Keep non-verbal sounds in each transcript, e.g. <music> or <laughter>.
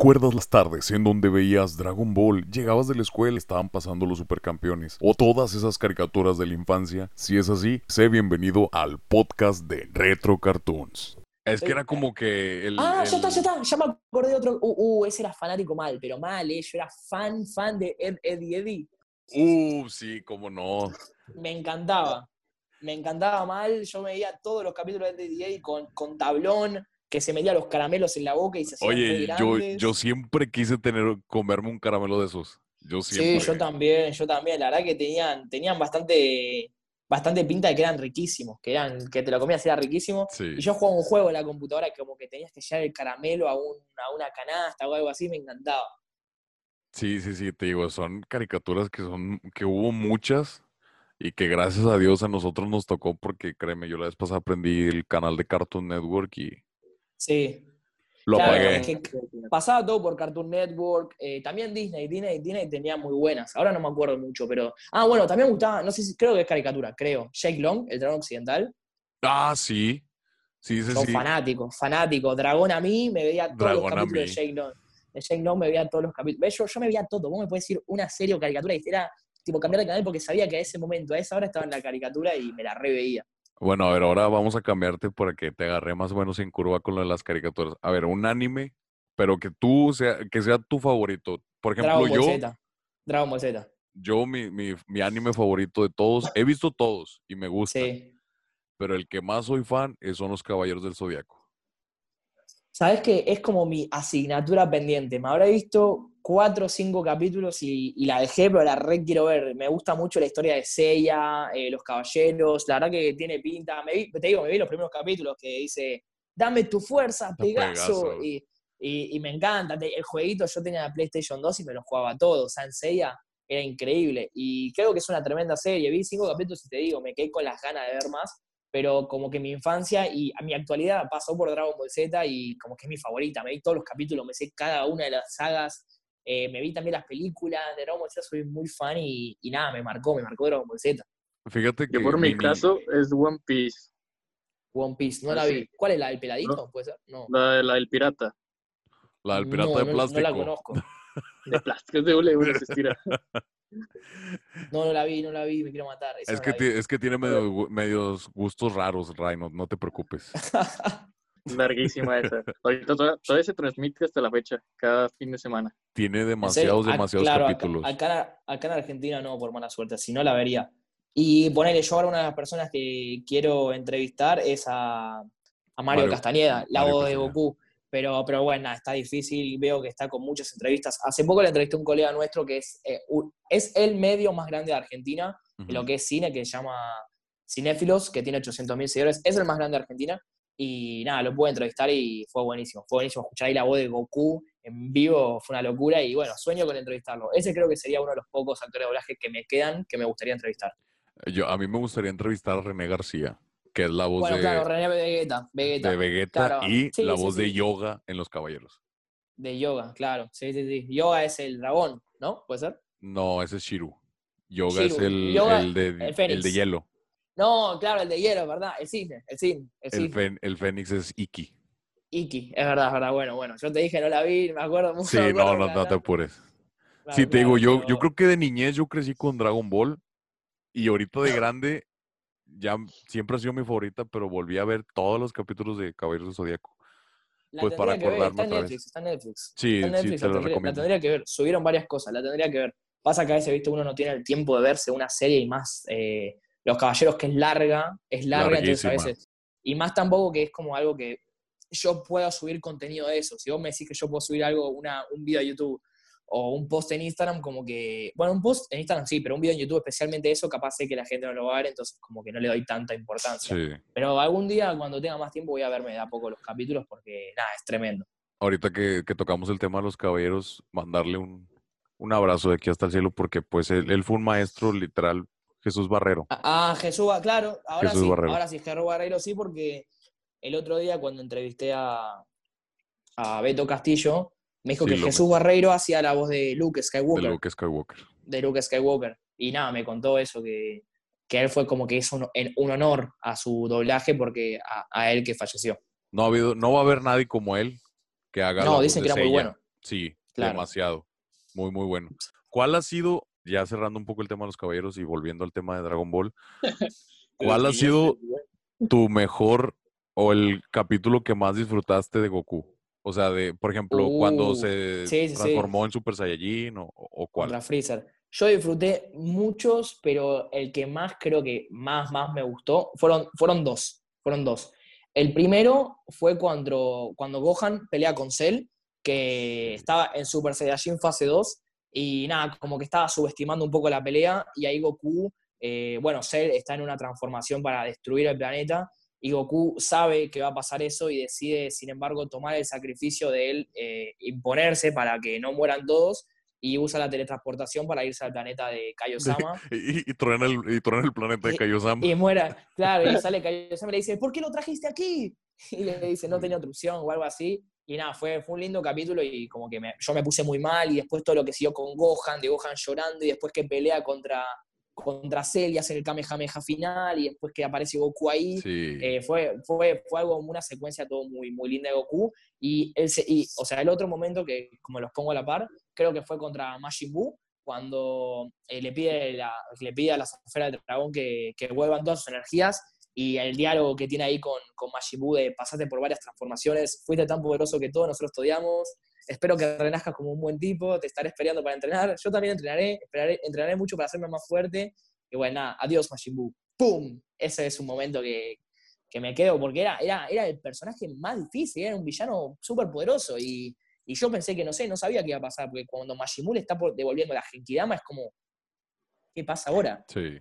¿Recuerdas las tardes en donde veías Dragon Ball, llegabas de la escuela, estaban pasando los supercampeones o todas esas caricaturas de la infancia? Si es así, sé bienvenido al podcast de Retro Cartoons. Es que era como que el... Ah, ya está, ya está, ya me acordé de otro. Uh, uh, ese era fanático mal, pero mal, ¿eh? Yo era fan, fan de Ed, Eddie, Eddie. Uh, sí, cómo no. Me encantaba. Me encantaba mal. Yo me veía todos los capítulos de Eddie, Eddie con, con tablón, que se metía los caramelos en la boca y se hacían muy Oye, yo, yo siempre quise tener, comerme un caramelo de esos. Yo siempre. Sí, yo también, yo también. La verdad que tenían, tenían bastante, bastante pinta de que eran riquísimos, que eran, que te lo comías era riquísimo. Sí. Y yo jugaba un juego en la computadora que como que tenías que llevar el caramelo a, un- a una canasta o algo así, me encantaba. Sí, sí, sí, te digo, son caricaturas que son, que hubo muchas y que gracias a Dios a nosotros nos tocó porque créeme, yo la vez pasada aprendí el canal de Cartoon Network y Sí. lo Claro, apagué. es que pasaba todo por Cartoon Network, eh, también Disney, Disney, Disney tenía muy buenas, ahora no me acuerdo mucho, pero... Ah, bueno, también me gustaba, no sé si, creo que es caricatura, creo, Jake Long, el dragón occidental, Ah, sí, sí, sí, son sí. fanáticos, fanáticos, Dragón a mí, me veía todos Dragón los capítulos de. Jake Long, de Jake Long me veía todos los capítulos. Yo, yo me veía todo, vos me puedes decir una serie o caricatura y era tipo cambiar de canal porque sabía que a ese momento, a esa hora estaba en la caricatura y me la reveía. Bueno, a ver, ahora vamos a cambiarte para que te agarré más o menos en curva con lo de las caricaturas. A ver, un anime, pero que tú sea, que sea tu favorito. Por ejemplo, Dragon yo, Z, Dragon Ball Z, yo mi, mi, mi anime favorito de todos, he visto todos y me gusta, sí. pero el que más soy fan es- son los Caballeros del Zodiaco. Sabes que es como mi asignatura pendiente. Me habré visto cuatro o cinco capítulos y, y la dejé, pero la re quiero ver. Me gusta mucho la historia de Seiya, eh, los caballeros. La verdad que tiene pinta. Me vi- te digo, me vi los primeros capítulos que dice: Dame tu fuerza, Pegaso. Y, y- y me encanta. El jueguito, yo tenía la PlayStation 2 y me lo jugaba todo. O sea, en Seiya era increíble. Y creo que es una tremenda serie. Vi cinco capítulos y te digo, me quedé con las ganas de ver más pero como que mi infancia y a mi actualidad pasó por Dragon Ball Z y como que es mi favorita. Me vi todos los capítulos, me sé cada una de las sagas, eh, me vi también las películas de Dragon Ball Z, soy muy fan y, y nada, me marcó, me marcó Dragon Ball Z. Fíjate que Yo por mi caso es One Piece, One Piece, no Ah, la sí. vi. ¿Cuál es la del peladito? ¿Puede ser? No. la, la del pirata, la del pirata No, de no- plástico. No la conozco. <laughs> de plástico, es de hule, hule, se estira. No, no la vi, no la vi, me quiero matar. esa Es no que, la ti- vi. es que tiene medio medios gustos raros, Ray, no, no te preocupes. <laughs> Larguísima esa. Ahorita todavía, todavía se transmite hasta la fecha, cada fin de semana. Tiene demasiados, demasiados claro, acá- capítulos. Acá, acá en Argentina no, por mala suerte, si no la vería. Y ponele, yo ahora una de las personas que quiero entrevistar es a, a Mario, Mario- Castañeda, la Mario voz de Castañeda. Pero, pero bueno, nada, está difícil, veo que está con muchas entrevistas. Hace poco le entrevisté a un colega nuestro que es, eh, un- es el medio más grande de Argentina, en lo que es cine, que se llama Cinéfilos, que tiene 800.000 seguidores. Es el más grande de Argentina. Y nada, lo pude entrevistar y fue buenísimo. Fue buenísimo escuchar ahí la voz de Goku en vivo, fue una locura. Y bueno, sueño con entrevistarlo. Ese creo que sería uno de los pocos actores de doblaje que me quedan que me gustaría entrevistar. Yo, a mí me gustaría entrevistar a René García, que es la voz bueno, de, claro, René Vegeta, Vegeta de Vegeta claro. y Sí, la sí, voz de. Yoga en Los Caballeros. de yoga, claro. Sí, sí, sí. Yoga es el dragón, ¿no? ¿Puede ser? No, ese es Shiru. Yoga es el, Yoga, el de, el el Fénix. de hielo. No, claro, el de hielo, ¿verdad? El cisne, el cisne, el El, cisne. fen- el Fénix es Iki. Iki, es verdad, es verdad. Bueno, bueno, yo te dije, no la vi, me acuerdo mucho. Sí, acuerdo no, no, no te apures. claro, Sí, te digo, yo, yo creo que de niñez yo crecí con Dragon Ball y ahorita de <clears throat> grande ya siempre ha sido mi favorita, pero volví a ver todos los capítulos de Caballeros del Zodíaco. La pues, para acordarme Está otra vez. Netflix, está en Netflix. Sí, Está en sí, Netflix, te la, lo tendría, la tendría que ver. Subieron varias cosas, la tendría que ver. Pasa que a veces, viste, uno no tiene el tiempo de verse una serie y más eh, Los Caballeros que es larga, es larga, entonces a veces. Y más tampoco que es como algo que yo pueda subir contenido de eso. Si vos me decís que yo puedo subir algo, una, un video a YouTube o un post en Instagram, como que. Bueno, un post en Instagram sí, pero un video en YouTube, especialmente eso, capaz sé que la gente no lo va a ver, entonces como que no le doy tanta importancia. Sí. Pero algún día, cuando tenga más tiempo, voy a verme de a poco los capítulos porque, nada, es tremendo. Ahorita que, que tocamos el tema de los caballeros, mandarle un, un abrazo de aquí hasta el cielo, porque pues él, él fue un maestro literal, Jesús Barrero. Ah, Jesús, Ba- claro, ahora Jesús sí, Barrero. ahora sí, Jesús Barrero sí, porque el otro día cuando entrevisté a, a Beto Castillo, me dijo Sí, que Jesús Barreiro hacía la voz de Luke de Skywalker, Luke Skywalker. de Luke Skywalker. Y nada, me contó eso, que, que él fue como que es un, un honor a su doblaje porque a, a él que falleció. No ha habido, no va a haber nadie como él que haga la No, voz dicen de que era muy bueno. Sí, Claro. demasiado. Muy, muy bueno. ¿Cuál ha sido, ya cerrando un poco el tema de los caballeros y volviendo al tema de Dragon Ball, <laughs> ¿cuál ha sido tu mejor o el capítulo que más disfrutaste de Goku? O sea, de, por ejemplo, cuando Uh, se sí, sí, sí. transformó en Super Saiyajin o, o cuál. contra Freezer. Yo disfruté muchos, pero el que más creo que más, más me gustó fueron, fueron dos. Fueron dos. El primero fue cuando, cuando Gohan pelea con Cell, que estaba en Super Saiyajin fase 2, y nada, como que estaba subestimando un poco la pelea, y ahí Goku, eh, bueno, Cell está en una transformación para destruir el planeta, y Goku sabe que va a pasar eso y decide, sin embargo, tomar el sacrificio de él, eh, imponerse para que no mueran todos, y usa la teletransportación para irse al planeta de Kaiosama. <laughs> Y, y, truena el, y truena el planeta de Y- Kaiosama. Y muera, claro, y <laughs> sale Kaiosama y le dice, ¿por qué lo trajiste aquí? <laughs> Y le dice, no tenía otra opción o algo así. Y nada, fue, fue un lindo capítulo y como que me- yo me puse muy mal y después todo lo que siguió con Gohan, de Gohan llorando y después que pelea contra, contra Cell y hace el Kamehameha final y después que aparece Goku ahí. Sí. Eh, fue, fue, fue algo, una secuencia todo muy, muy linda de Goku. Y, el, se- y, o sea, el otro momento que, como los pongo a la par, creo que fue contra Majin Buu, cuando eh, le, pide la- le pide a las esferas del dragón que, que vuelvan todas sus energías. Y el diálogo que tiene ahí con, con Majin Buu de pasaste por varias transformaciones, fuiste tan poderoso que todos nosotros te odiamos, espero que renazcas como un buen tipo, te estaré esperando para entrenar, yo también entrenaré, esperaré- entrenaré mucho para hacerme más fuerte. Y bueno, nada, adiós Majin Buu. ¡Pum! Ese es un momento que, que me quedo, porque era, era, era el personaje más difícil, era un villano súper poderoso. Y, y yo pensé que, no sé, no sabía qué iba a pasar, porque cuando Majin Buu le está por- devolviendo la Genkidama es como, ¿qué pasa ahora? Sí.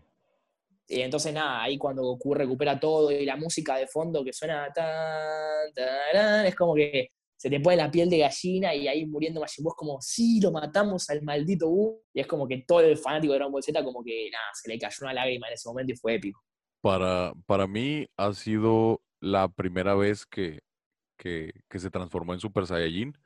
Y entonces, nada, ahí cuando Goku recupera todo y la música de fondo que suena tan, tarán, es como que se te pone la piel de gallina y ahí muriendo Majin Buu es como, sí, lo matamos al maldito Buu. Y es como que todo el fanático de Dragon Ball Z como que, nada, se le cayó una lágrima en ese momento y fue épico. Para, para mí ha sido la primera vez que, que, que se transformó en Super Saiyajin,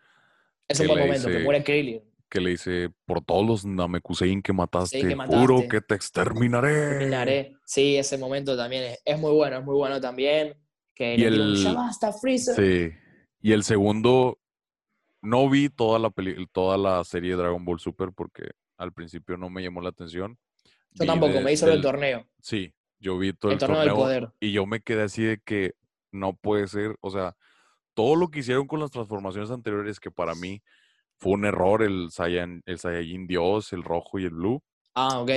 Es un Que buen momento, que muere Krillin. que le dice, por todos los Namekusein que mataste, que juro mataste. que te exterminaré. Terminaré. Sí, ese momento también es, es muy bueno, es muy bueno también. Que Y el- ya basta, Freezer. Sí. Y el segundo, no vi toda la, peli- toda la serie de Dragon Ball Super porque al principio no me llamó la atención. Yo Vi tampoco, de- me hizo el del- torneo. Sí, yo vi todo El el, torneo del poder. y yo me quedé así de que no puede ser, o sea, todo lo que hicieron con las transformaciones anteriores que para mí fue un error, el Saiyan, el Saiyajin Dios, el rojo y el blue, Ah, ok.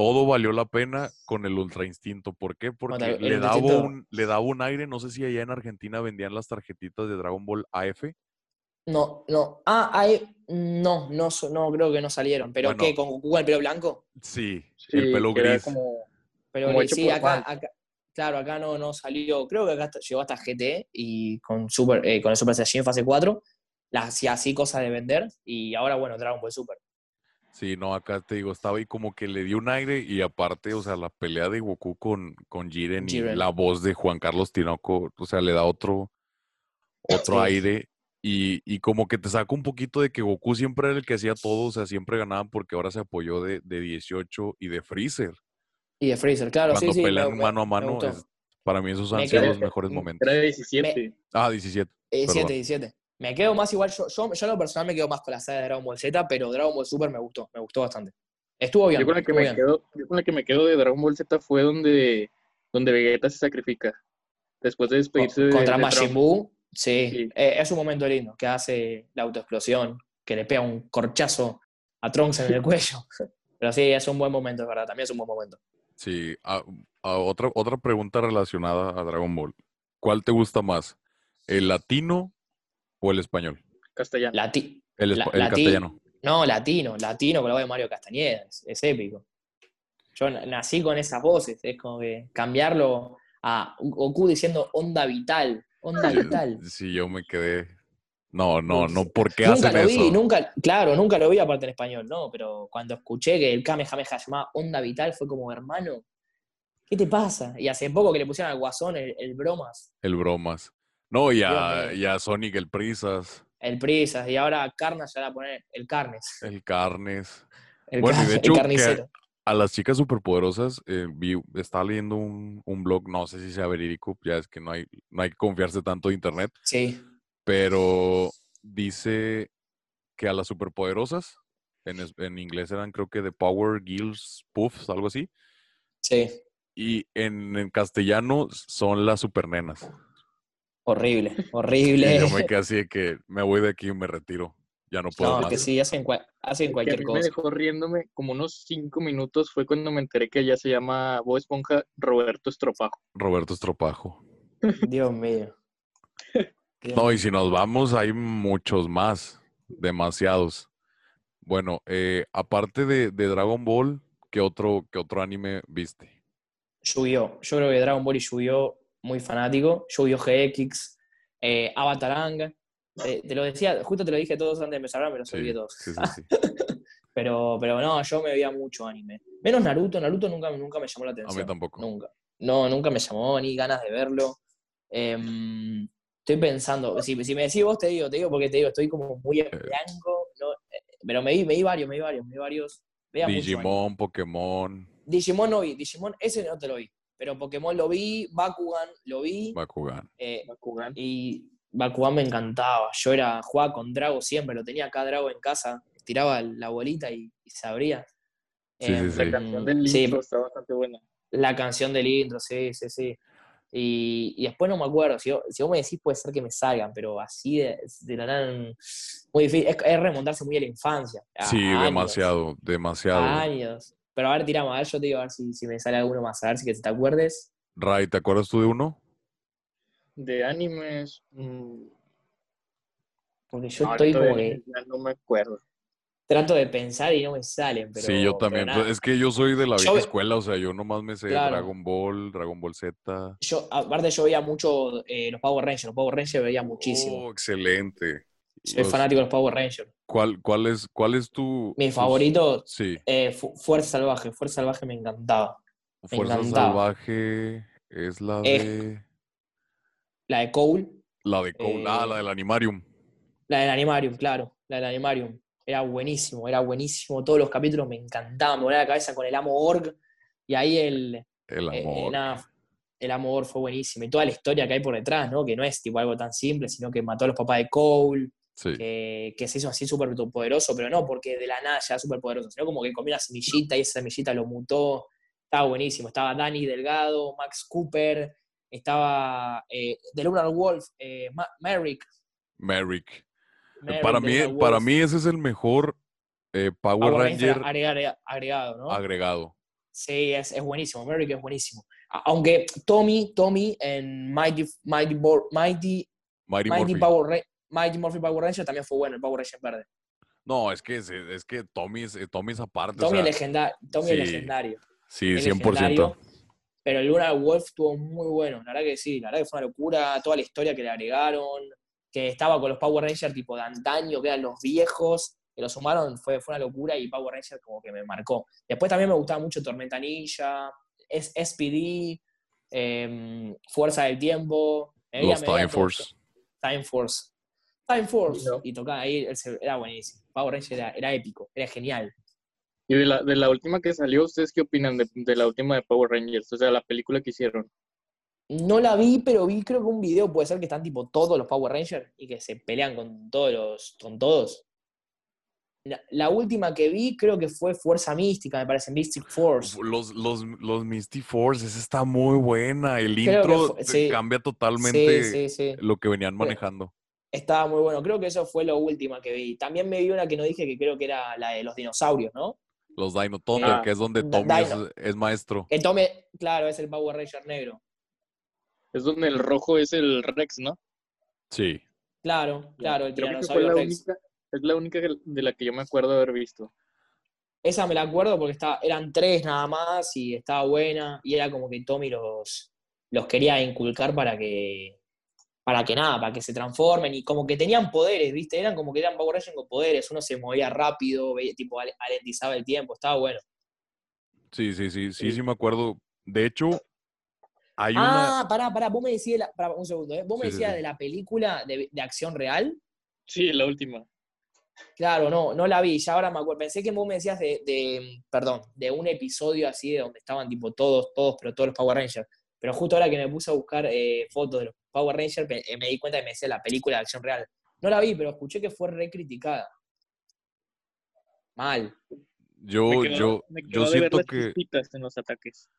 Todo valió la pena con el Ultra Instinto. ¿Por qué? Porque le, daba Instinto. un, le daba un aire, no sé si allá en Argentina vendían las tarjetitas de Dragon Ball AF. No, no. Ah. No, no, no creo que no salieron. ¿Pero Bueno. qué? ¿Con Goku el pelo blanco? Sí, Sí, el pelo gris. como- Pero Como gris, hecho sí, acá, acá- claro, acá no, no salió. Creo que acá llegó hasta GT y con, Super, eh, con el Super Saiyajin fase 4. Las hacía así cosas de vender. Y ahora, bueno, Dragon Ball Super. Sí, no, acá te digo, estaba ahí como que le dio un aire y aparte, o sea, la pelea de Goku con, con Jiren, y la voz de Juan Carlos Tinoco, o sea, le da otro, otro Sí. aire y, y como que te saca un poquito de que Goku siempre era el que hacía todo, o sea, siempre ganaba porque ahora se apoyó de, de 18 y de Freezer. Y de Freezer, claro, Cuando sí, sí. me- pelean mano a mano, es- para mí esos han sido los mejores momentos. Era de 17. Ah, 17. 17, perdón. 17. Me quedo más igual, yo, yo, yo en lo personal me quedo más con la saga de Dragon Ball Z, pero Dragon Ball Super me gustó, me gustó bastante. Estuvo bien. Yo con, la que me bien. quedo, yo con la que me quedo de Dragon Ball Z fue donde, donde Vegeta se sacrifica. Después de despedirse de, Contra de Majin. Buu, sí, Sí. eh, es un momento lindo, que hace la autoexplosión, que le pega un corchazo a Trunks en el <laughs> cuello. Pero sí, es un buen momento, es verdad, también es un buen momento. Sí, a- a otra, otra pregunta relacionada a Dragon Ball. ¿Cuál te gusta más? ¿El latino o el español? Castellano. Lati El, La- espa- el lati- castellano. no, latino, latino con la voz de Mario Castañeda, es, es épico. Yo nací con esas voces, es como que cambiarlo a Goku diciendo onda vital, onda <laughs> vital. Sí, yo me quedé. No, no, no, ¿por qué Nunca hacen lo vi, eso? nunca, claro, nunca lo vi aparte en español, no, pero cuando escuché que el Kamehameha llamaba Onda Vital fue como, hermano, ¿qué te pasa? Y hace poco que le pusieron al guasón el, el bromas, El bromas. No, y a, y Sonic el Prisas, el Prisas, y ahora Carnas ya va a poner el Carnes, el Carnes. <laughs> el, Bueno, y car- de el hecho, que- carnicero. A las chicas superpoderosas, eh, vi, estaba leyendo un, un blog, no sé si sea verídico, ya es que no hay, no hay que confiarse tanto de internet, Sí, pero dice que a las superpoderosas. En, en inglés eran creo que The Power Girls Puffs, algo así. Sí, Y en, en castellano son las supernenas. Horrible, <laughs> horrible. yo me <laughs> quedé así de que me voy de aquí y me retiro. Ya no puedo No, más. que sí, hacen, hacen que a cualquier mí me cosa. dejó riéndome como unos cinco minutos fue cuando me enteré que ya se llama Bob Esponja Roberto Estropajo. Roberto Estropajo. <laughs> Dios mío. No, y si nos vamos, hay muchos más. Demasiados. Bueno, eh, aparte de, de Dragon Ball, ¿qué otro, qué otro anime viste? Yu-Gi-Oh! Yo creo que Dragon Ball y Yu-Gi-Oh! Muy fanático. Yu-Gi-Oh! GX, eh, Avatarang. Eh, te lo decía, justo te lo dije todos antes de empezar, me los olvidé todos. sí, sí, sí. <laughs> Pero, pero no, yo me veía mucho anime. Menos Naruto, Naruto nunca, nunca me llamó la A mí atención. tampoco. Nunca. No, nunca me llamó, ni ganas de verlo. Em, estoy pensando, si, si me decís vos, te digo, te digo porque te digo, estoy como muy en blanco. no, eh, pero me vi, me vi varios, me vi varios, me vi varios. Digimon, Pokémon, Digimon no vi, Digimon ese no te lo vi. Pero Pokémon lo vi, Bakugan lo vi. Bakugan. eh, Bakugan. y Bakugan me encantaba. Yo era, jugaba con Drago siempre, lo tenía acá Drago en casa, tiraba la bolita y, y se abría. Sí, sí, Em, sí. La canción del sí, intro está bastante buena. la canción del intro, sí, sí, sí. Y, y después no me acuerdo, si, vos- si vos me decís puede ser que me salgan, pero así de, de la nada, muy difícil. Es, es remontarse muy a la infancia. a- Sí, años, demasiado, demasiado. a años. Pero a ver, tiramos, a ver, yo te digo, a ver si, si me sale alguno más, a ver si que te acuerdes. Ray, ¿te acuerdas tú de uno? De animes. mm, Porque yo ahorita estoy como que no me acuerdo. trato de pensar y no me salen. Pero, sí, yo también. Es que yo soy de la vieja escuela, o sea, yo nomás me sé Claro. Dragon Ball, Dragon Ball Z. Yo, aparte, yo veía mucho eh, los Power Rangers. Los Power Rangers veía muchísimo. Oh, excelente. Soy Los- fanático de los Power Rangers. ¿Cuál, cuál, es, ¿Cuál es tu. Mi favorito, Sí, eh, Fu- Fuerza Salvaje. Fuerza Salvaje me encantaba. Fuerza encantaba. Salvaje es la Eh, de. La de Cole, La de Cole, ah, eh, la del Animarium. la del Animarium, claro. La del Animarium. Era buenísimo, era buenísimo. Todos los capítulos me encantaban. Me volaba la cabeza con el Amo Org. Y ahí el, El eh, amor. nada, el Amo Org fue buenísimo. Y toda la historia que hay por detrás, ¿no? Que no es tipo algo tan simple, sino que mató a los papás de Cole. Sí. que, que se hizo así súper poderoso, pero no porque de la nada ya súper poderoso, sino como que comió una semillita y esa semillita lo mutó. Estaba buenísimo. Estaba Danny Delgado, Max Cooper, estaba eh, The Lunar Wolf, eh, Merrick. Merrick. Merrick para, mí, para mí ese es el mejor eh, Power, Power Ranger agregar- agregado, ¿no? agregado. Sí, es, es buenísimo. Merrick es buenísimo. Aunque Tommy, Tommy en Mighty, Mighty, Mighty, Mighty, Mighty. Power Ra- Mighty Morphy Power Ranger también fue bueno, el Power Ranger verde. No, es que, es, es que Tommy es, Tommy es aparte. o Tommy, sea, es, legenda- Tommy es sí. legendario. sí, es 100%. legendario, Pero el Luna Wolf estuvo muy bueno, la verdad que sí, la verdad que fue una locura, toda la historia que le agregaron, que estaba con los Power Rangers tipo de antaño, que eran los viejos, que los sumaron, fue, fue una locura y Power Rangers como que me marcó. Después también me gustaba mucho Tormenta Ninja, es SPD, em, Fuerza del Tiempo, veía- Los Time Force. Time Force. Time Force. No. Y tocaba ahí, era buenísimo. Power Rangers era, era épico, era genial. Y de la, de la última que salió, ¿ustedes qué opinan de, de la última de Power Rangers? O sea, la película que hicieron. No la vi, pero vi creo que un video puede ser que están tipo todos los Power Rangers y que se pelean con todos los, con todos. La, la última que vi creo que fue Fuerza Mística, me parece, Mystic Force. Los, los, los Misty Force, esa está muy buena. El Creo intro fue- te sí. cambia totalmente Sí, sí, sí. lo que venían manejando. Estaba muy bueno. Creo que eso fue la última que vi. También me vi una que no dije que creo que era la de los dinosaurios, ¿no? Los Dino Thunder, Ah, que es donde Tommy es, maestro. Que tome, claro, es el Power Ranger negro. Es donde el rojo es el Rex, ¿no? Sí. Claro, claro, el Creo que fue tiranosaurio la Rex. única, es la única de la que yo me acuerdo haber visto. Esa me la acuerdo porque estaba, eran tres nada más y estaba buena. Y era como que Tommy los, los quería inculcar para que, para que nada, para que se transformen. Y como que tenían poderes, ¿viste? Eran como que eran Power Rangers con poderes. Uno se movía rápido, veía- tipo al- alentizaba el tiempo. Estaba bueno. Sí, sí, sí, sí, Sí. sí me acuerdo. De hecho, hay una... Ah, pará, pará. Vos me decías, la- pará, un segundo, ¿eh? Vos me Sí, sí, decías sí. de la película de, de acción real. Sí, la última. Claro, no, no la vi, ya ahora me acuerdo. Pensé que vos me decías de, de- perdón, de un episodio así de donde estaban tipo todos, todos, pero todos los Power Rangers. Pero justo ahora que me puse a buscar eh, fotos de los Power Rangers, pe- eh, me di cuenta que me decía la película de acción real. No la vi, pero escuché que fue re criticada. Mal. Yo, yo, yo de ver siento las que, en los ataques.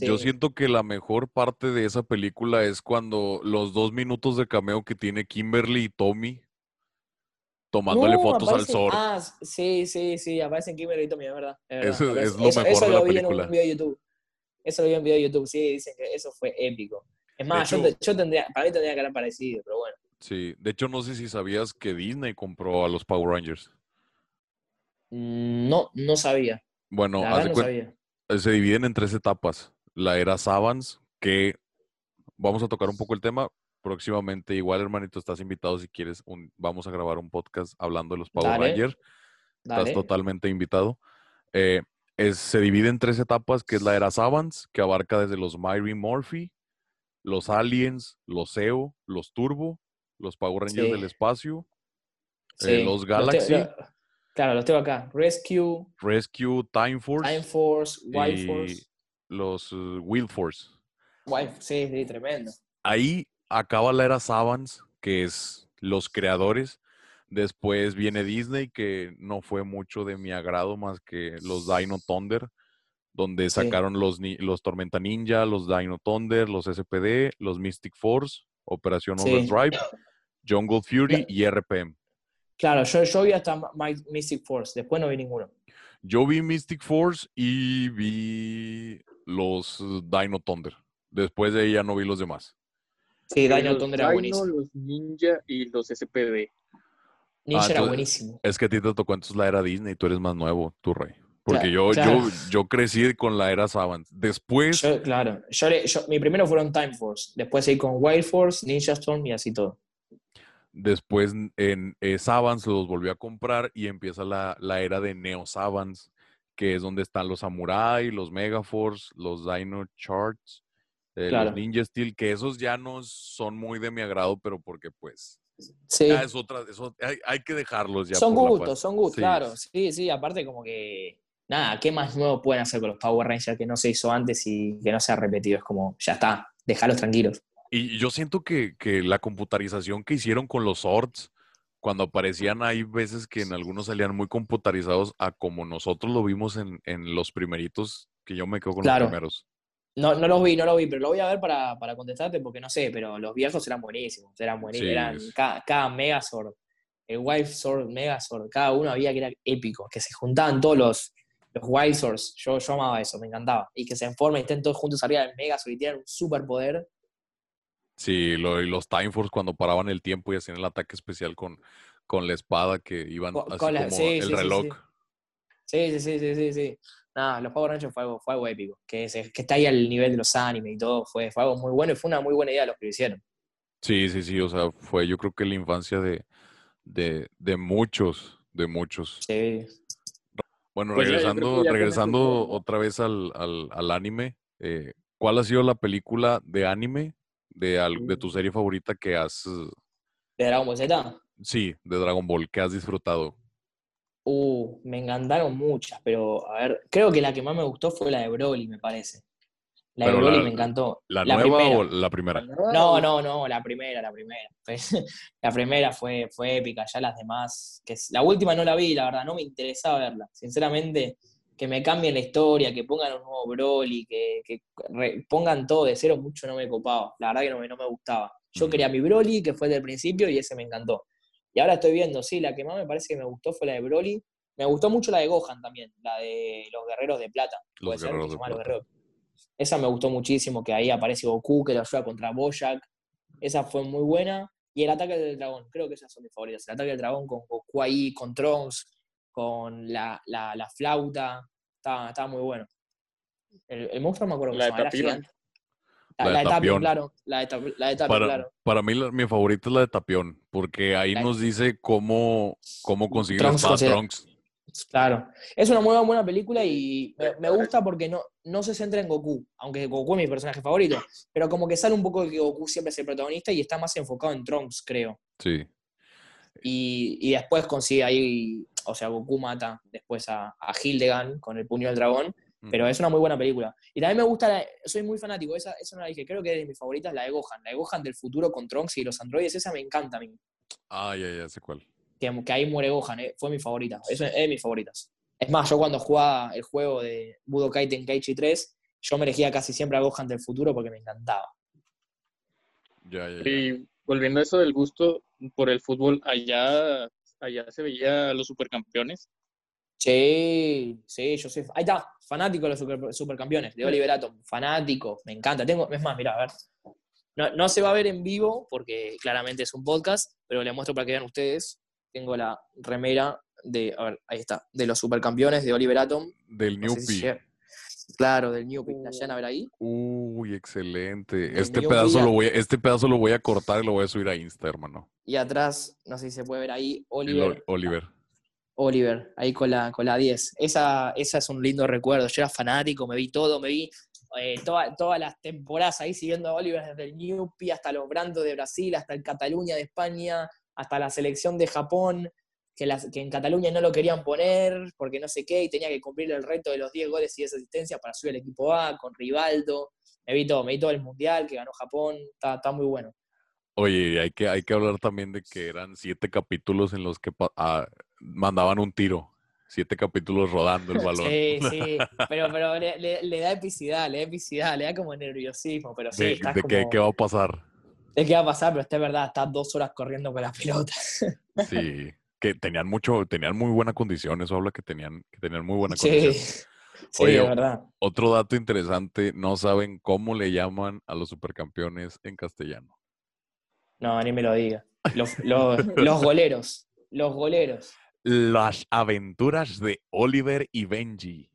yo Sí. siento que la mejor parte de esa película es cuando los dos minutos de cameo que tiene Kimberly y Tommy tomándole No, fotos al Zord. Ah, sí, sí, sí, aparecen Kimberly y Tommy, es verdad. es verdad, Eso es lo Eso- mejor eso de la lo vi en película. un video de YouTube. Eso lo vi en video de YouTube, sí, dicen que eso fue épico. Es más, yo, hecho- te- yo tendría, para mí tendría que haber parecido, pero bueno. Sí, de hecho no sé si sabías que Disney compró a los Power Rangers. Mm, No, no sabía. Bueno, de no sabía. se dividen en tres etapas. La era Savans, que vamos a tocar un poco el tema. Próximamente, igual, hermanito, estás invitado si quieres. un- vamos a grabar un podcast hablando de los Power Dale, Rangers. Estás totalmente invitado. Eh, es- se divide en tres etapas, que es la era Savans, que abarca desde los Myri Morphy, los Aliens, los EO, los Turbo, los Power Rangers Sí. del espacio, eh, los te- Galaxy, lo- claro, los tengo acá. Rescue, Rescue, Time Force Time Force, Wild y Force. los uh, Force. Wild, sí, sí, tremendo. Ahí acaba la era Savans, que es los creadores. Después viene Disney, que no fue mucho de mi agrado más que los Dino Thunder, donde Sí. sacaron los, los Tormenta Ninja, los Dino Thunder, los SPD, los Mystic Force, Operación Sí. Overdrive, Jungle Fury y RPM. Claro, yo, yo vi hasta My- Mystic Force, después no vi ninguno. Yo vi Mystic Force y vi los Dino Thunder. Después de ahí ya no vi los demás. Sí, Dino Thunder era Dino, buenísimo. los Ninja y los SPD. Ninja Ah, era buenísimo. Es que a ti te tocó entonces la era Disney, tú eres más nuevo, tú, Rey. Porque yo, claro. yo, yo crecí con la era Savant. Después, Yo, claro, yo, yo- mi primero fueron Time Force, después seguí con Wild Force, Ninja Storm y así todo. después en eh, Savants los volví a comprar y empieza la, la era de Neo Savants, que es donde están los Samurai, los Megaforce, los Dino Charts, eh, Claro. los Ninja Steel, que esos ya no son muy de mi agrado, pero porque pues Sí, ya es otra, eso, hay, hay que dejarlos ya. son gustos, son gustos, Sí. claro. Sí, sí, aparte como que, nada, ¿qué más nuevo pueden hacer con los Power Rangers que no se hizo antes y que no se ha repetido? Es como, ya está, déjalos tranquilos. Y yo siento que, que la computarización que hicieron con los swords, cuando aparecían, hay veces que en algunos salían muy computarizados a como nosotros lo vimos en, en los primeritos, que yo me quedo con Claro. los primeros. No, no los vi, no los vi, pero lo voy a ver para, para contestarte porque no sé, pero los viejos eran buenísimos, eran buenísimos, Sí, eran es- cada, cada Megazord, el Wild Sword, Megazord, cada uno había que era épico, que se juntaban todos los, los Wild Swords, yo, yo amaba eso, me encantaba, y que se formen y estén todos juntos arriba del Megazord y tienen un superpoder, Sí, lo- y los Time Force cuando paraban el tiempo y hacían el ataque especial con, con la espada que iban Con- así con la- como sí, el sí, reloj. sí, sí, sí, sí, sí, sí. Nada, los Power Rangers fue algo, fue algo épico, que, se- que está ahí al nivel de los animes y todo, fue, fue algo muy bueno y fue una muy buena idea los que lo hicieron. Sí, sí, sí, o sea, fue yo creo que la infancia de, de, de muchos, de muchos. Sí. Bueno, Pues regresando, regresando otra vez al, al, al anime, eh, ¿cuál ha sido la película de anime de, al- de tu serie favorita que has, ¿De Dragon Ball Z? sí, de Dragon Ball, que has disfrutado? Uh, me encantaron muchas, pero a ver, creo que la que más me gustó fue la de Broly, me parece. La de Broly la- me encantó. ¿La, La nueva primera. o la primera? No, no, no, la primera, la primera. Fue- <laughs> La primera fue, fue épica, ya las demás, que es- la última no la vi, la verdad, no me interesaba verla. Sinceramente, que me cambien la historia, que pongan un nuevo Broly, que, que re- pongan todo de cero, mucho no me copaba. La verdad que no me, no me gustaba. Yo Ujú. quería mi Broly, que fue del principio, y ese me encantó. Y ahora estoy viendo, sí, la que más me parece que me gustó fue la de Broly. Me gustó mucho la de Gohan también, la de los guerreros de plata. Los Puede ser que Guerreros se de Los Plata. Guerreros. Esa me gustó muchísimo, que ahí aparece Goku, que lo ayuda contra Bojack. Esa fue muy buena. Y el ataque del dragón, creo que esas son mis favoritas. El ataque del dragón con Goku ahí, con Trunks, con la, la, la flauta. Estaba, estaba muy bueno. El, el monstruo me acuerdo cómo La se llama, era Tapión. gigante. La, La de la Tapión. claro. La de, Tap- la de Tapion, Para, claro. para mí, la- mi favorita es la de Tapión, porque ahí La- nos dice cómo, cómo conseguir la Trunks espada considera- Trunks. Claro. Es una muy buena película y me, me gusta porque no, no se centra en Goku, aunque Goku es mi personaje favorito, pero como que sale un poco de que Goku siempre es el protagonista y está más enfocado en Trunks, creo. Sí. Y, y después consigue ahí, o sea, Goku mata después a, a Hildegard con el puño del dragón, pero es una muy buena película. Y también me gusta, la- soy muy fanático, esa, esa no la dije, creo que es de mis favoritas, la de Gohan, la de Gohan del futuro con Trunks y los androides, esa me encanta a mí. Ah, ya, ya sé cuál. que, que ahí muere Gohan, eh, fue mi favorita, eso es, de mis favoritas. Es más, yo cuando jugaba el juego de Budokai Tenkaichi 3, yo me elegía casi siempre a Gohan del futuro porque me encantaba. Ya, ya, ya. Y volviendo a eso del gusto por el fútbol, allá, allá se veía los supercampeones. Sí, sí, yo soy. Ahí está, fanático de los super- supercampeones, de Oliver Atom, fanático, me encanta. Tengo, es más, mira, a ver. No, no se va a ver en vivo porque claramente es un podcast, pero le muestro para que vean ustedes. Tengo la remera de, a ver, ahí está, de los supercampeones de Oliver Atom. Del No sé si Claro, del Newpie. ¿La llegan a ver ahí? Uy, excelente. Del Este pedazo, lo voy a, este pedazo lo voy a cortar y lo voy a subir a Insta, hermano. Y atrás, no sé si se puede ver ahí, El Oliver. Oliver. Oliver, ahí con la, con la 10. Esa, esa es un lindo recuerdo. Yo era fanático, me vi todo, me vi eh, toda- todas las temporadas ahí siguiendo a Oliver desde el Newpie hasta los Brandos de Brasil, hasta el Cataluña de España, hasta la selección de Japón, que, las- que en Cataluña no lo querían poner porque no sé qué, y tenía que cumplir el reto de los 10 goles y 10 asistencias para subir al equipo A con Rivaldo. Me vi todo, me vi todo el Mundial que ganó Japón, está, está muy bueno. Oye, hay que, hay que hablar también de que eran siete capítulos en los que ah, mandaban un tiro. Siete capítulos rodando el <laughs> balón. Sí, <laughs> sí, pero, pero le, le- le da epicidad, le da epicidad, le da como nerviosismo, pero sí, de estás de qué, como- qué va a pasar. ¿De qué va a pasar? Pero está verdad, estás dos horas corriendo con la pelota. Sí, que tenían mucho, tenían muy buena condición. Eso habla que tenían, que tenían muy buena Sí, condición. <laughs> sí, Oye, de verdad. Otro dato interesante, no saben cómo le llaman a los supercampeones en castellano. No, ni me lo diga. Los, <laughs> los, los goleros, los goleros. Las aventuras de Oliver y Benji.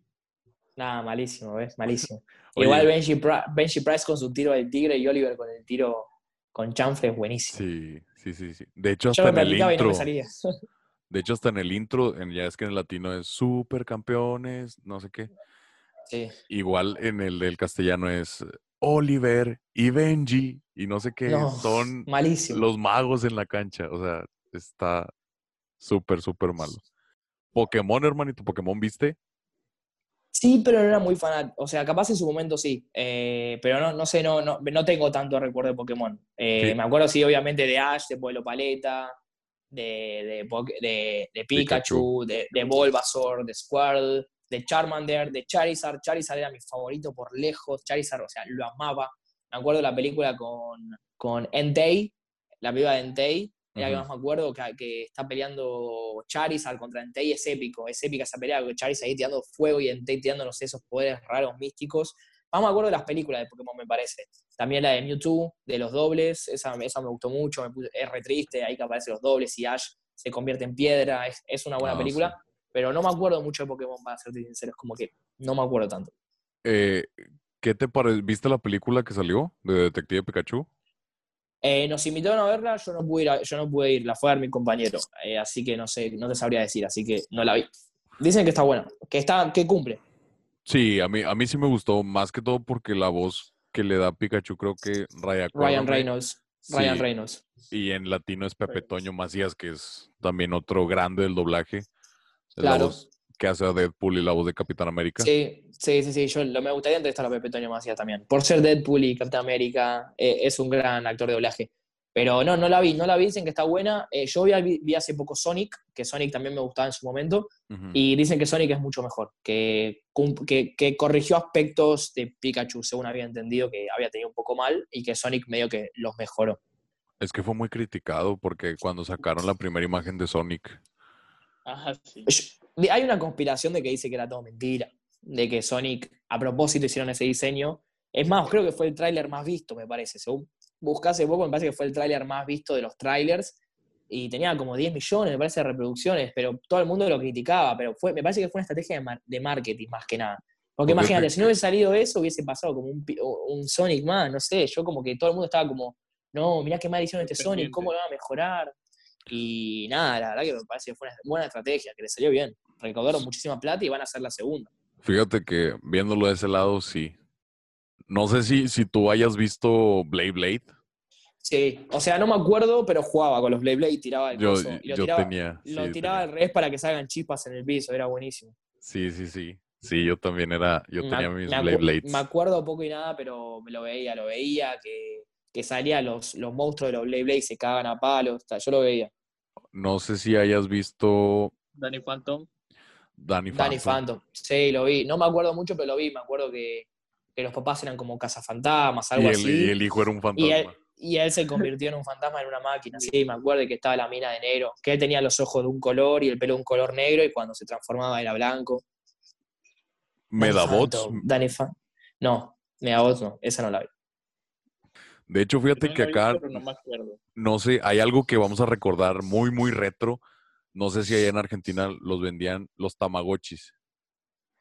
Nada, malísimo, ¿ves? <laughs> Malísimo. Oye. Igual Benji, Benji Price con su tiro del tigre y Oliver con el tiro con chanfle es buenísimo. Sí, sí, sí, sí. De hecho, hasta en el no intro. <laughs> De hecho, hasta en el intro, en- ya es que en el latino es supercampeones, no sé qué. Sí. Igual en el del castellano es Oliver y Benji y no sé qué. No, Son malísimo. los magos en la cancha. O sea, está súper, súper malo. Pokémon, hermanito, Pokémon, ¿viste? Sí, pero no era muy fanático. O sea, capaz en su momento sí. Eh, pero no, no sé, no, no, no tengo tanto recuerdo de Pokémon. Eh, Sí. Me acuerdo, sí, obviamente, de Ash, de Pueblo Paleta, de, de, de- de Pikachu, de, de Bulbasaur, de Squirtle, de Charmander, de Charizard. Charizard era mi favorito por lejos. Charizard, o sea, lo amaba. Me acuerdo de la película con, con Entei, la película de Entei, era la que Ujú. más me acuerdo, que, que está peleando Charizard contra Entei, es épico, es épica esa pelea, con Charizard ahí tirando fuego y Entei tirando, no sé, esos poderes raros, místicos. Más me acuerdo de las películas de Pokémon, me parece. También la de Mewtwo, de los dobles, esa, esa me gustó mucho, me puse- es re triste, ahí que aparecen los dobles y Ash se convierte en piedra, es, es una buena Ah, película, sí. Pero no me acuerdo mucho de Pokémon, para serte sincero, es como que no me acuerdo tanto. Eh, ¿Qué te parece? ¿Viste la película que salió de Detective Pikachu? Eh, nos invitaron a verla, yo no pude ir, a- yo no pude ir la fue a ver mi compañero, eh, así que no sé, no te sabría decir, así que no la vi. Dicen que está buena, que está, que cumple. Sí, a mí, a mí sí me gustó, más que todo porque la voz que le da Pikachu creo que Raya Ryan Cuadrome, Reynolds, Ryan sí, Reynolds. Y en latino es Pepe Toño Macías, que es también otro grande del doblaje. La Claro. voz que hace a Deadpool y la voz de Capitán América. Sí, sí, sí, sí, yo lo- me gustaría entrevistar a Pepe Toño Macías también. Por ser Deadpool y Capitán América, eh, es un gran actor de doblaje. Pero no, no la vi, no la vi, dicen que está buena. Eh, yo vi, vi hace poco Sonic, que Sonic también me gustaba en su momento, Ujú. y dicen que Sonic es mucho mejor, que, que, que corrigió aspectos de Pikachu, según había entendido, que había tenido un poco mal, y que Sonic medio que los mejoró. Es que fue muy criticado porque cuando sacaron la primera imagen de Sonic, Ajá, sí. Yo- Hay una conspiración de que dice que era todo mentira, de que Sonic a propósito hicieron ese diseño. Es más, creo que fue el tráiler más visto, me parece. Según busqué hace poco, me parece que fue el tráiler más visto de los trailers y tenía como 10 millones, me parece, de reproducciones, pero todo el mundo lo criticaba, pero fue, me parece que fue una estrategia de, mar- de marketing más que nada. Porque imagínate, si no hubiese salido eso, hubiese pasado como un, Sonic más, no sé, yo como que todo el mundo estaba como, no, mirá qué mal hicieron este Sonic, ¿cómo lo van a mejorar? Y nada, la verdad que me parece que fue una buena estrategia, que le salió bien. Recaudaron muchísima plata y van a hacer la segunda. fíjate que viéndolo de ese lado, sí. No sé si, si tú hayas visto Blade Blade. Sí, o sea, no me acuerdo, pero jugaba con los Blade Blade y tiraba el Yo, coso, y lo yo tiraba, tenía. lo sí, tiraba tenía. al revés para que salgan chispas en el piso, era buenísimo. Sí, sí, sí. Sí, yo también era. Yo Me tenía mis Blade Blades. Me acuerdo poco y nada, pero me lo veía, lo veía, que, que salían los, los monstruos de los Blade Blade y se cagaban a palos, ta, yo lo veía. No sé si hayas visto Danny Phantom. Danny Phantom. Danny Phantom. Sí, lo vi. No me acuerdo mucho, pero lo vi. Me acuerdo que, que los papás eran como cazafantasmas, Y algo el, así. y el hijo era un fantasma. Y él, y él se convirtió en un fantasma en una máquina. Sí, me acuerdo que estaba la mina de negro. Que él tenía los ojos de un color y el pelo de un color negro y cuando se transformaba era blanco. Danny Medabots. Phantom, Danny Phantom. No, Medabots no. Esa no la vi. De hecho, fíjate Yo que acá, no no sé, hay algo que vamos a recordar muy, muy retro. No sé si allá en Argentina los vendían los tamagotchis.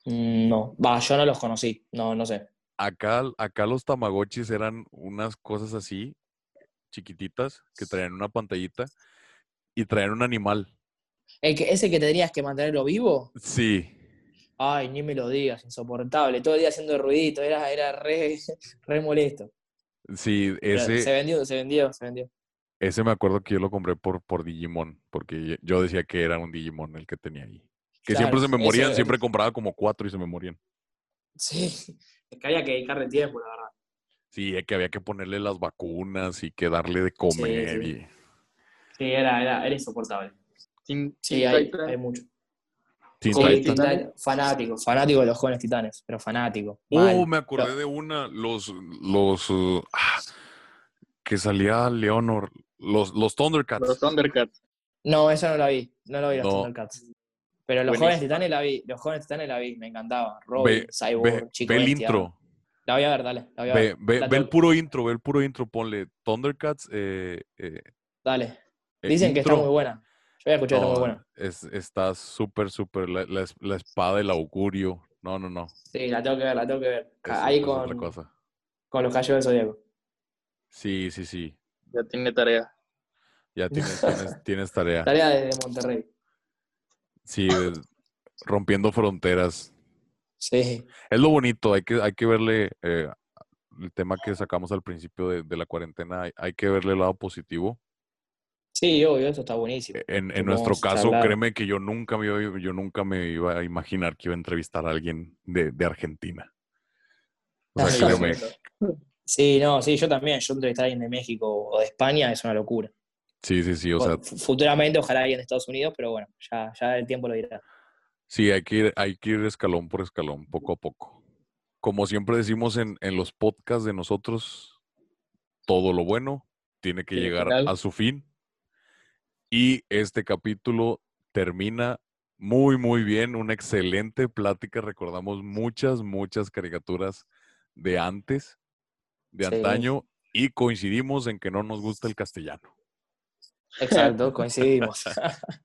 Mm, No, va, yo no los conocí. No, no sé. Acá, acá los tamagotchis eran unas cosas así, chiquititas, que traían una pantallita y traían un animal. El que, ese que tenías que mantenerlo vivo, Sí, ay, ni me lo digas, insoportable. Todo el día haciendo ruidito, era, era re, <laughs> re molesto. Sí, Pero ese, Se vendió, se vendió, se vendió. ese me acuerdo que yo lo compré por, por Digimon, porque yo- decía que era un Digimon el que tenía ahí. Que siempre se me ese- morían, siempre compraba como cuatro y se me morían. Sí, <laughs> es que había que dedicarle tiempo, la verdad. Sí, que había que ponerle las vacunas y que darle de comer. sí. y- Sí, era, era, era insoportable. Sí, hay, hay mucho. Teen Sí, Titan. Fanático, fanático de los jóvenes titanes, pero fanático. Oh, mal. me acordé de una, los, los, uh, ah, que salía Leonor, los, los Thundercats. Los Thundercats. No, esa no la vi, no la vi los No. Thundercats. Pero los Buenísima. jóvenes titanes la vi, los jóvenes titanes la vi, me encantaba. Robin, Ve, Cyborg, ve, Chico ve el intro, La voy a ver, dale, la voy a ve, ver. ve- ve el puro intro, ve el puro intro, ponle Thundercats. Eh, eh, Dale. eh, Dicen que está intro. muy buena. Yo había escuchado que No, está muy buena. es- está súper, súper, la, la la espada del augurio. No, no, no. Sí, la tengo que ver, la tengo que ver. es- Ahí es otra con, cosa. con los callos del zodiaco. Sí, sí, sí. Ya tiene tarea. Ya tienes, <laughs> tienes, tienes tarea. Tarea desde Monterrey. Sí, rompiendo fronteras. Sí. Es lo bonito, hay que, hay que verle eh, el tema que sacamos al principio de, de la cuarentena, hay, hay que verle el lado positivo. Sí, obvio, eso está buenísimo. En, Que en nuestro caso, créeme que yo nunca me, yo nunca me iba a imaginar que iba a entrevistar a alguien de, de Argentina. O sea, sí, créeme. Sí, no, sí, yo también. Yo entrevistar a alguien de México o de España es una locura. Sí, sí, sí. O sea, Bueno, futuramente, ojalá alguien de Estados Unidos, pero bueno, ya, ya el tiempo lo dirá. sí, hay que ir, hay que ir escalón por escalón, poco a poco. Como siempre decimos en, en los podcasts de nosotros, todo lo bueno tiene que llegar a su fin. Y este capítulo termina muy, muy bien. Una excelente plática. Recordamos muchas, muchas caricaturas de antes, de Sí. antaño, y coincidimos en que no nos gusta el castellano. Exacto, coincidimos. <laughs> <laughs>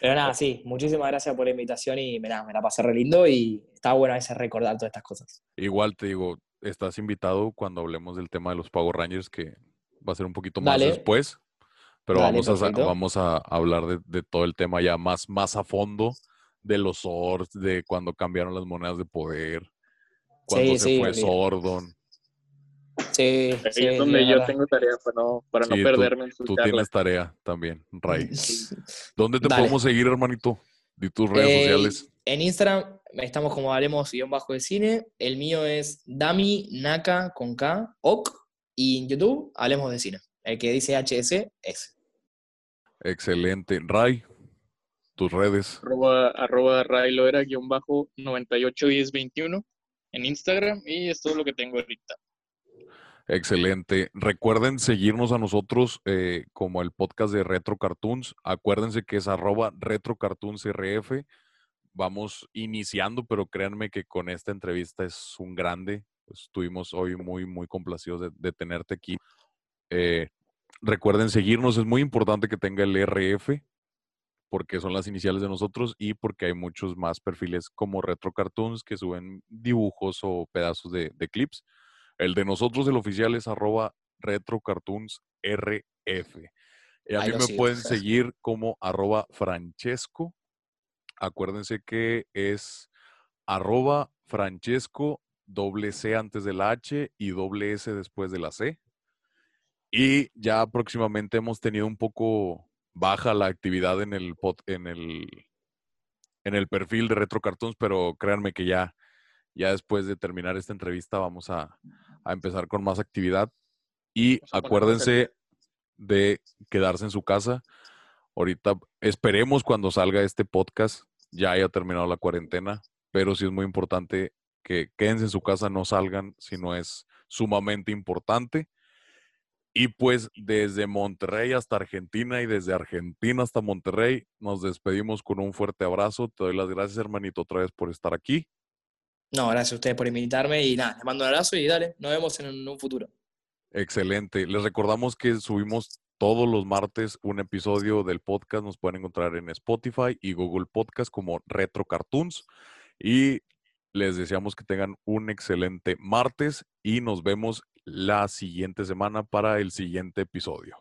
Pero nada, sí, muchísimas gracias por la invitación y nada, me la pasé re lindo y está bueno a veces recordar todas estas cosas. Igual te digo, estás invitado cuando hablemos del tema de los Power Rangers, que va a ser un poquito más Dale. después. Pero Dale, vamos, a, vamos a hablar de, de todo el tema ya más, más a fondo, de los Zords, de cuando cambiaron las monedas de poder, cuando Sí, se sí, fue olvídate. Sordon. Sí, Ahí sí, es donde yo tengo tarea para no, para no tú- perderme en Tú charlas. tienes tarea también, Ray. <laughs> ¿Dónde te Dale. podemos seguir, hermanito? De tus redes Eh, sociales. En Instagram estamos como Hablemos guion bajo de cine. El mío es Dami Naka con K, OK. Y en YouTube Hablemos de cine. El que dice HS es. Excelente. Ray, tus redes. Arroba, arroba rayloera guion bajo 981021 en Instagram y es todo lo que tengo ahorita. Excelente. Recuerden seguirnos a nosotros eh, como el podcast de Retro Cartoons. Acuérdense que es arroba Retro Cartoons RF. Vamos iniciando, pero créanme que con esta entrevista es un grande. Estuvimos hoy muy, muy complacidos de, de tenerte aquí. Eh, recuerden seguirnos. Es muy importante que tenga el RF porque son las iniciales de nosotros y porque hay muchos más perfiles como Retro Cartoons que suben dibujos o pedazos de, de clips. El de nosotros, el oficial, es arroba retrocartoonsrf. Y a mí me pueden seguir como arroba francesco. Acuérdense que es arroba francesco, doble C antes de la H y doble S después de la C. Y ya próximamente hemos tenido un poco baja la actividad en el, en el, en el perfil de Retro Cartoons, pero créanme que ya, ya después de terminar esta entrevista vamos a, a empezar con más actividad. Y al acuérdense de quedarse en su casa. Ahorita esperemos cuando salga este podcast ya haya terminado la cuarentena, pero sí es muy importante que quédense en su casa, no salgan si no es sumamente importante. Y pues desde Monterrey hasta Argentina y desde Argentina hasta Monterrey, nos despedimos con un fuerte abrazo. Te doy las gracias, hermanito, otra vez por estar aquí. No, gracias a ustedes por invitarme y nada, les mando un abrazo y dale, nos vemos en un futuro. Excelente. Les recordamos que subimos todos los martes un episodio del podcast. Nos pueden encontrar en Spotify y Google Podcast como Retro Cartoons. Y les deseamos que tengan un excelente martes y nos vemos la siguiente semana para el siguiente episodio.